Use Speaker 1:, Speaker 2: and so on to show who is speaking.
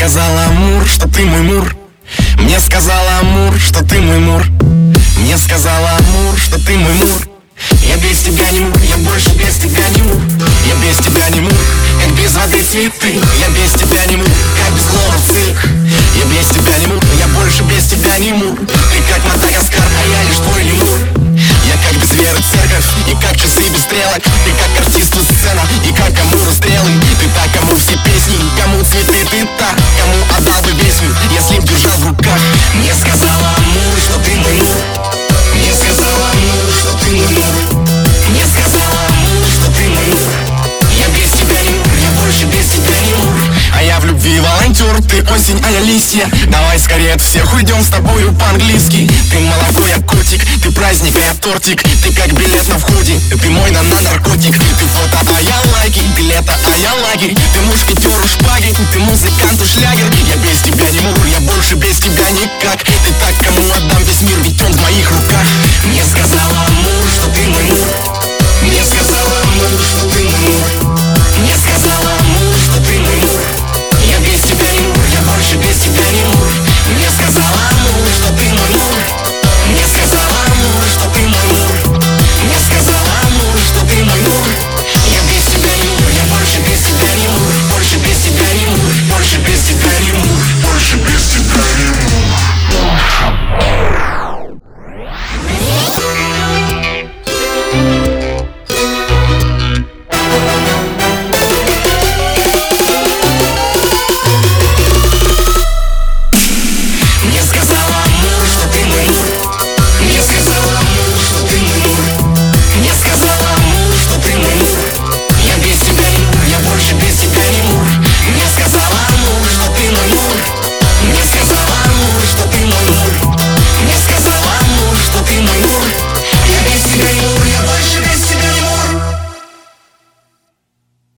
Speaker 1: сказала Амур, что ты мой мур. Мне сказала Амур, что ты мой мур. Мне сказала Амур, что ты мой мур. Я без тебя не мур, я больше без тебя не мур. Я без тебя не мур, как без воды цветы. Я без тебя не мур, как без клова цирк. Я без тебя не мур, я больше без тебя не мур. Ты как Мадагаскар, а я лишь волонтер, ты осень, а я листья Давай скорее от всех уйдем с тобою по-английски. Ты молоко, я котик, ты праздник, а я тортик. Ты как билет на входе, ты мой на, на наркотик. Ты фото, а я лайки, ты лето, а я лагерь. Ты мушкетер у шпаги, ты музыкант шлягер Я без тебя не мур, я больше без тебя никак. Ты так, кому отдам весь мир, ведь он в моих